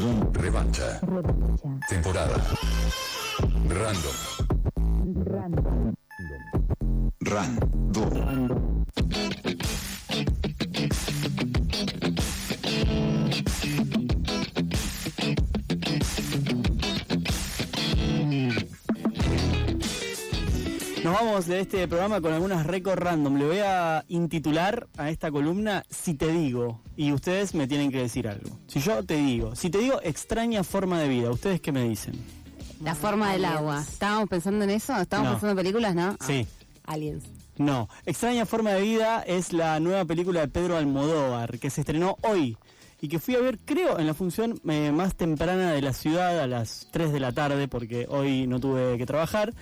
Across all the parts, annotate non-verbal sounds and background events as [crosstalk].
Revancha. Temporada. Random. Random. Random. Nos vamos de este programa con algunas récords random. Le voy a intitular a esta columna Si te digo. Y ustedes me tienen que decir algo. Si yo te digo, si te digo extraña forma de vida, ¿ustedes qué me dicen? La forma del agua. ¿Estábamos pensando en eso? ¿Estábamos No. pensando en películas, no? Sí. Aliens. No, Extraña Forma de Vida es la nueva película de Pedro Almodóvar que se estrenó hoy y que fui a ver, creo, en la función eh, más temprana de la ciudad a las 3 de la tarde porque hoy no tuve que trabajar.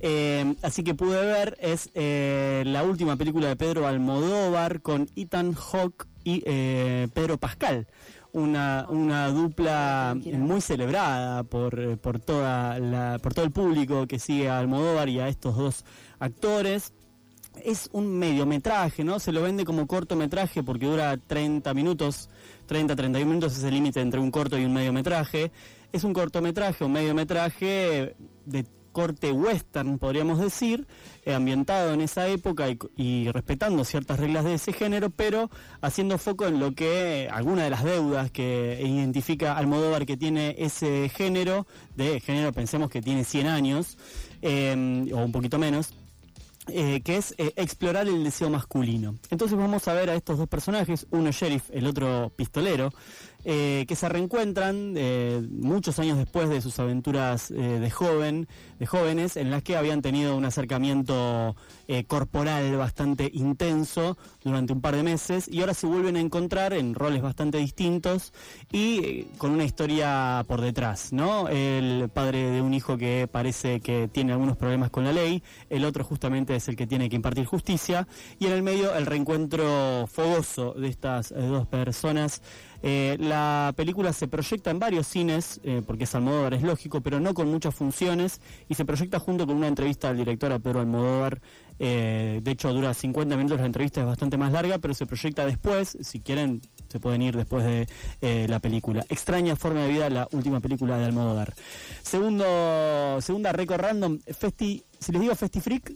Eh, así que pude ver, es eh, la última película de Pedro Almodóvar con Ethan Hawke y eh, Pedro Pascal. Una, una dupla muy celebrada por, eh, por, toda la, por todo el público que sigue a Almodóvar y a estos dos actores es un mediometraje, ¿no? Se lo vende como cortometraje porque dura 30 minutos, 30, 31 minutos es el límite entre un corto y un mediometraje. Es un cortometraje o mediometraje de corte western, podríamos decir, eh, ambientado en esa época y, respetando ciertas reglas de ese género, pero haciendo foco en lo que alguna de las deudas que identifica Almodóvar que tiene ese género, de género pensemos que tiene 100 años, eh, o un poquito menos, eh, que es eh, explorar el deseo masculino. Entonces vamos a ver a estos dos personajes, uno sheriff, el otro pistolero, eh, que se reencuentran eh, muchos años después de sus aventuras eh, de joven, de jóvenes, en las que habían tenido un acercamiento corporal bastante intenso durante un par de meses y ahora se vuelven a encontrar en roles bastante distintos y con una historia por detrás, ¿no? El padre de un hijo que parece que tiene algunos problemas con la ley, el otro justamente es el que tiene que impartir justicia y en el medio el reencuentro fogoso de estas dos personas. Eh, la película se proyecta en varios cines, eh, porque es Almodóvar, es lógico, pero no con muchas funciones, y se proyecta junto con una entrevista al director a Pedro Almodóvar. eh, de hecho, dura 50 minutos, la entrevista es bastante más larga, pero se proyecta después, si quieren, se pueden ir después de la película. Extraña forma de vida, la última película de Almodóvar. Segundo, segunda récord random, Festi, si les digo Festi Freak,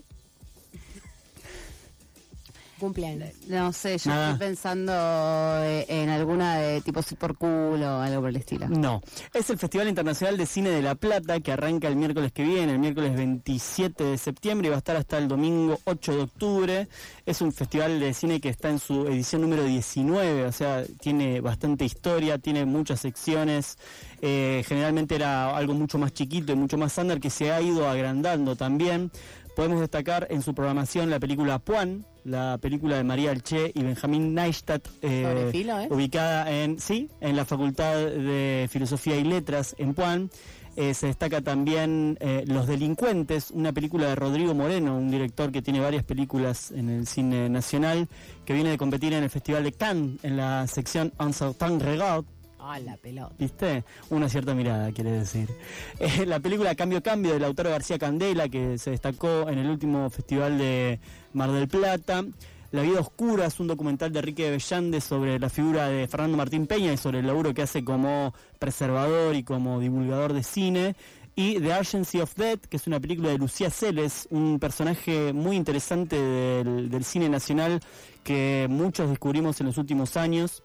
Cumpleaños. No sé, yo Nada. estoy pensando eh, en alguna de tipo Super Cool o algo por el estilo. No, es el Festival Internacional de Cine de La Plata que arranca el miércoles que viene, el miércoles 27 de septiembre y va a estar hasta el domingo 8 de octubre. Es un festival de cine que está en su edición número 19, o sea, tiene bastante historia, tiene muchas secciones. Eh, generalmente era algo mucho más chiquito y mucho más under que se ha ido agrandando también. Podemos destacar en su programación la película Puan, la película de María Alché y Benjamín Neistat, eh, filo, ¿eh? ubicada en, sí, en la Facultad de Filosofía y Letras en Puan. Eh, se destaca también Los Delincuentes, una película de Rodrigo Moreno, un director que tiene varias películas en el cine nacional, que viene de competir en el Festival de Cannes en la sección Un certain regard, Ah, la pelota. ¿Viste? Una cierta mirada, quiere decir. [laughs] Eh, la película Cambio Cambio del autor García Candela, que se destacó en el último festival de Mar del Plata. La vida oscura es un documental de Enrique Bellande sobre la figura de Fernando Martín Peña y sobre el laburo que hace como preservador y como divulgador de cine. Y The Urgency of Death, que es una película de Lucía Celes, un personaje muy interesante del cine nacional que muchos descubrimos en los últimos años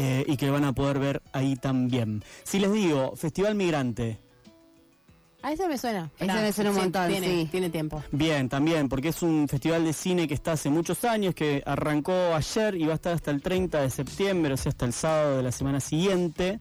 eh, y que van a poder ver ahí también. Si les digo, Festival Migrante, A ese me suena. Ese me suena un montón, tiene, sí. Tiene tiempo. bien, también, porque es un festival de cine que está hace muchos años, que arrancó ayer y va a estar hasta el 30 de septiembre, o sea, hasta el sábado de la semana siguiente,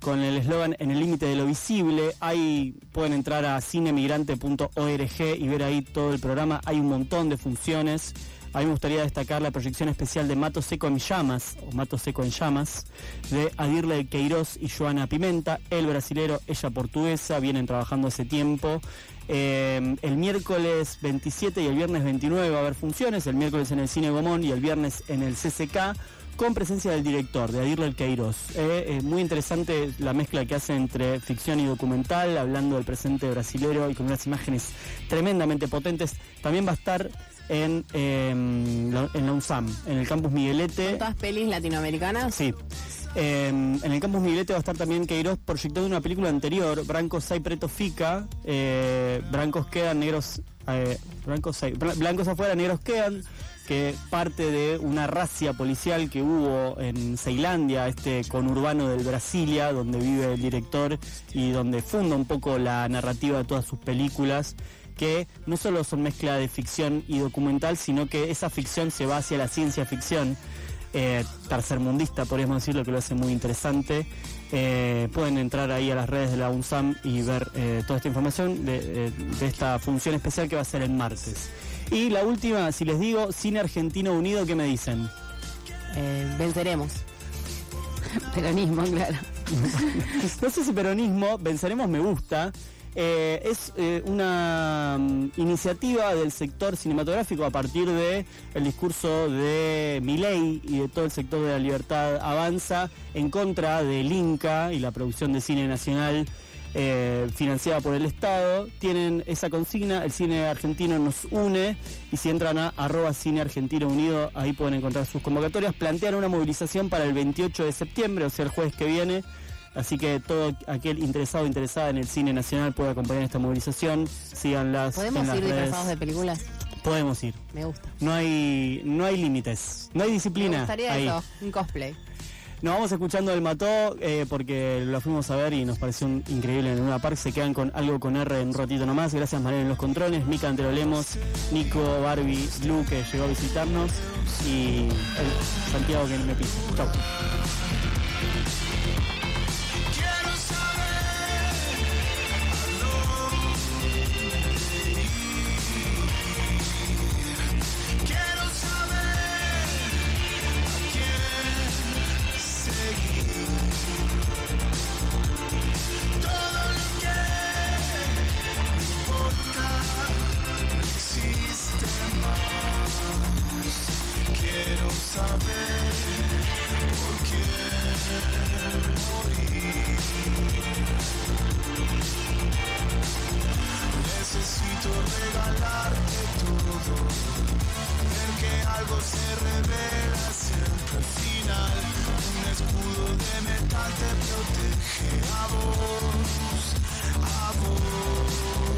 con el eslogan En el límite de lo visible. Ahí pueden entrar a cinemigrante.org y ver ahí todo el programa. Hay un montón de funciones. A mí me gustaría destacar la proyección especial de Mato Seco en Llamas, o Mato Seco en Llamas, de Adirle Queiroz y Joana Pimenta, el brasilero, ella portuguesa, vienen trabajando hace tiempo. Eh, el miércoles 27 y el viernes 29 va a haber funciones, el miércoles en el Cine Gomón y el viernes en el CCK, con presencia del director, de Adirle Queiroz. Eh, es muy interesante la mezcla que hace entre ficción y documental, hablando del presente brasilero y con unas imágenes tremendamente potentes. También va a estar en, eh, la, en la UNSAM, en el campus Miguelete. ¿Son todas pelis latinoamericanas? Sí. Eh, en el campus Miglete va a estar también Queiroz proyectando una película anterior, Brancos hay preto fica, eh, Brancos quedan, negros, eh, blancos, hay- blancos afuera, negros quedan, que parte de una racia policial que hubo en Ceilandia, este conurbano del Brasilia, donde vive el director y donde funda un poco la narrativa de todas sus películas que no solo son mezcla de ficción y documental, sino que esa ficción se va hacia la ciencia ficción, eh, tercermundista, podríamos decirlo, que lo hace muy interesante. Eh, pueden entrar ahí a las redes de la UNSAM y ver eh, toda esta información de, eh, de esta función especial que va a ser el martes. Y la última, si les digo, Cine Argentino Unido, ¿qué me dicen? Eh, venceremos. Peronismo, claro. [laughs] No sé si peronismo, venceremos me gusta. Eh, es eh, una mm, iniciativa del sector cinematográfico a partir de el discurso de Milei y de todo el sector de la libertad avanza en contra del Inca y la producción de cine nacional eh, financiada por el Estado. Tienen esa consigna, el cine argentino nos une y si entran a arroba cine argentino unido, ahí pueden encontrar sus convocatorias. Plantean una movilización para el 28 de septiembre, o sea, el jueves que viene. Así que todo aquel interesado o interesada en el cine nacional puede acompañar esta movilización. Síganlas. ¿Podemos en las ir redes. disfrazados de películas? Podemos ir. Me gusta. No hay, no hay límites. No hay Me disciplina. gustaría ahí. eso, un cosplay. Nos vamos escuchando el Mató eh, porque lo fuimos a ver y nos pareció increíble en una park. Se quedan con algo con R en un ratito nomás. Gracias Mariana en los controles, Mica Antero Lemos, Nico, Barbie, Lu que llegó a visitarnos y el Santiago que me pisa. Chau. Regalarte todo. Ver que algo se revela siempre al final. Un escudo de metal te protege a vos, a vos.